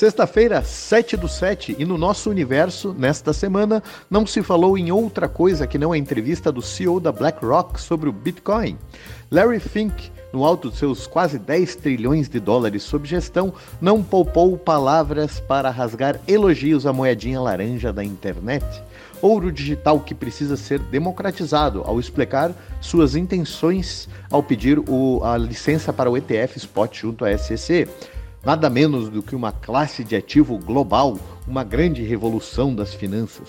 Sexta-feira, 7 do 7, e no nosso universo, nesta semana, não se falou em outra coisa que não a entrevista do CEO da BlackRock sobre o Bitcoin. Larry Fink, no alto de seus quase 10 trilhões de dólares sob gestão, não poupou palavras para rasgar elogios à moedinha laranja da internet. Ouro digital que precisa ser democratizado ao explicar suas intenções ao pedir o, a licença para o ETF Spot junto à SEC nada menos do que uma classe de ativo global, uma grande revolução das finanças.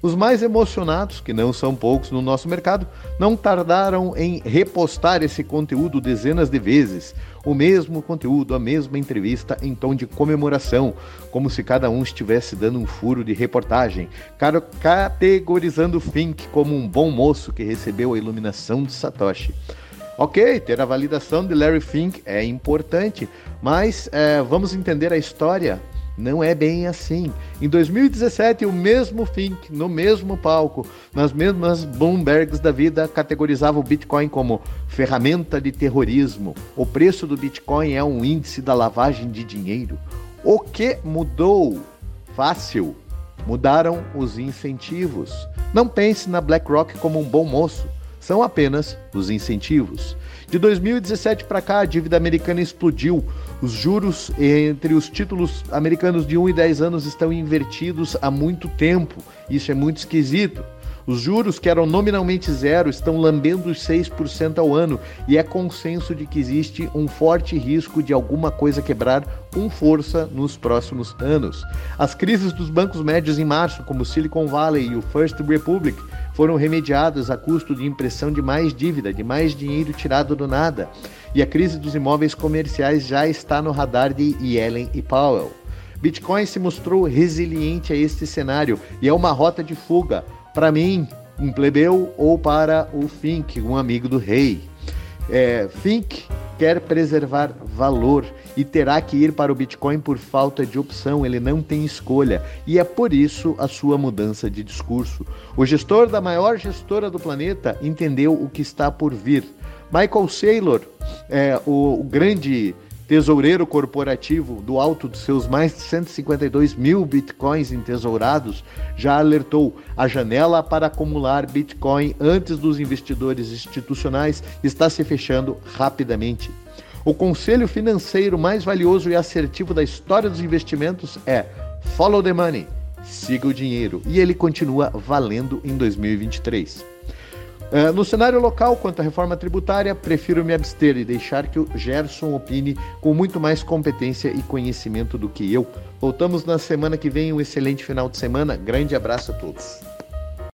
Os mais emocionados, que não são poucos no nosso mercado, não tardaram em repostar esse conteúdo dezenas de vezes, o mesmo conteúdo, a mesma entrevista em tom de comemoração, como se cada um estivesse dando um furo de reportagem, categorizando Fink como um bom moço que recebeu a iluminação de Satoshi. Ok, ter a validação de Larry Fink é importante, mas é, vamos entender a história. Não é bem assim. Em 2017, o mesmo Fink, no mesmo palco, nas mesmas Bloombergs da vida, categorizava o Bitcoin como ferramenta de terrorismo. O preço do Bitcoin é um índice da lavagem de dinheiro. O que mudou? Fácil. Mudaram os incentivos. Não pense na BlackRock como um bom moço são apenas os incentivos. De 2017 para cá, a dívida americana explodiu. Os juros entre os títulos americanos de 1 e 10 anos estão invertidos há muito tempo. Isso é muito esquisito. Os juros, que eram nominalmente zero, estão lambendo os 6% ao ano e é consenso de que existe um forte risco de alguma coisa quebrar com força nos próximos anos. As crises dos bancos médios em março, como Silicon Valley e o First Republic, foram remediadas a custo de impressão de mais dívida, de mais dinheiro tirado do nada. E a crise dos imóveis comerciais já está no radar de Yellen e Powell. Bitcoin se mostrou resiliente a este cenário e é uma rota de fuga para mim, um plebeu, ou para o Fink, um amigo do rei. É, Fink quer preservar valor e terá que ir para o Bitcoin por falta de opção, ele não tem escolha e é por isso a sua mudança de discurso. O gestor da maior gestora do planeta entendeu o que está por vir. Michael Saylor, é, o, o grande tesoureiro corporativo, do alto de seus mais de 152 mil bitcoins entesourados, já alertou a janela para acumular bitcoin antes dos investidores institucionais está se fechando rapidamente. O conselho financeiro mais valioso e assertivo da história dos investimentos é Follow the Money, siga o dinheiro, e ele continua valendo em 2023. Uh, no cenário local, quanto à reforma tributária, prefiro me abster e deixar que o Gerson opine com muito mais competência e conhecimento do que eu. Voltamos na semana que vem. Um excelente final de semana. Grande abraço a todos.